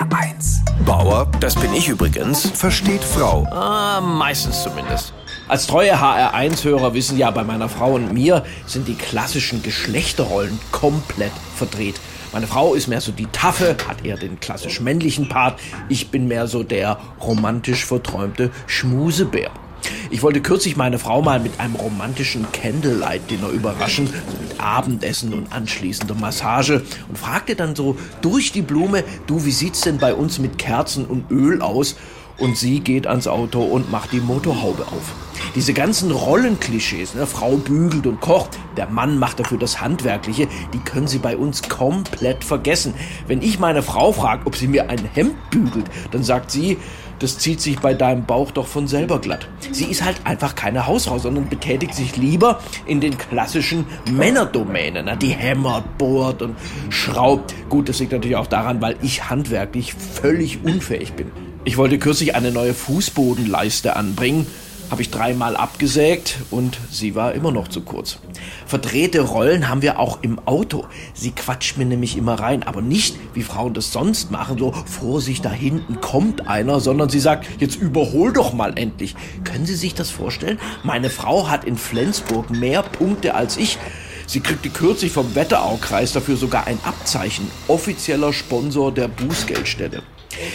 HR1. Bauer, das bin ich übrigens. Versteht Frau. Ah, meistens zumindest. Als treue HR1-Hörer wissen ja, bei meiner Frau und mir sind die klassischen Geschlechterrollen komplett verdreht. Meine Frau ist mehr so die Taffe, hat eher den klassisch männlichen Part. Ich bin mehr so der romantisch verträumte Schmusebär. Ich wollte kürzlich meine Frau mal mit einem romantischen Candlelight-Dinner überraschen, so mit Abendessen und anschließender Massage und fragte dann so durch die Blume, du, wie sieht's denn bei uns mit Kerzen und Öl aus? Und sie geht ans Auto und macht die Motorhaube auf. Diese ganzen Rollenklischees, ne, Frau bügelt und kocht, der Mann macht dafür das Handwerkliche, die können sie bei uns komplett vergessen. Wenn ich meine Frau frage, ob sie mir ein Hemd bügelt, dann sagt sie, das zieht sich bei deinem Bauch doch von selber glatt. Sie ist halt einfach keine Hausfrau, sondern betätigt sich lieber in den klassischen Männerdomänen. Ne? Die hämmert, bohrt und schraubt. Gut, das liegt natürlich auch daran, weil ich handwerklich völlig unfähig bin. Ich wollte kürzlich eine neue Fußbodenleiste anbringen habe ich dreimal abgesägt und sie war immer noch zu kurz. Verdrehte Rollen haben wir auch im Auto. Sie quatscht mir nämlich immer rein, aber nicht, wie Frauen das sonst machen, so Vorsicht, da hinten kommt einer, sondern sie sagt, jetzt überhol doch mal endlich. Können Sie sich das vorstellen? Meine Frau hat in Flensburg mehr Punkte als ich. Sie kriegte kürzlich vom Wetteraukreis dafür sogar ein Abzeichen, offizieller Sponsor der Bußgeldstelle.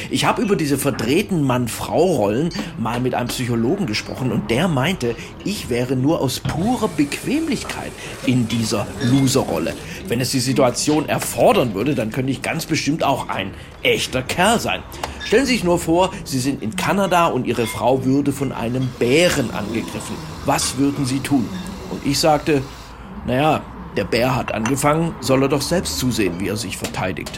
Ich habe über diese verdrehten Mann-Frau-Rollen mal mit einem Psychologen gesprochen und der meinte, ich wäre nur aus purer Bequemlichkeit in dieser Loser-Rolle. Wenn es die Situation erfordern würde, dann könnte ich ganz bestimmt auch ein echter Kerl sein. Stellen Sie sich nur vor, Sie sind in Kanada und Ihre Frau würde von einem Bären angegriffen. Was würden Sie tun? Und ich sagte, naja, der Bär hat angefangen, soll er doch selbst zusehen, wie er sich verteidigt.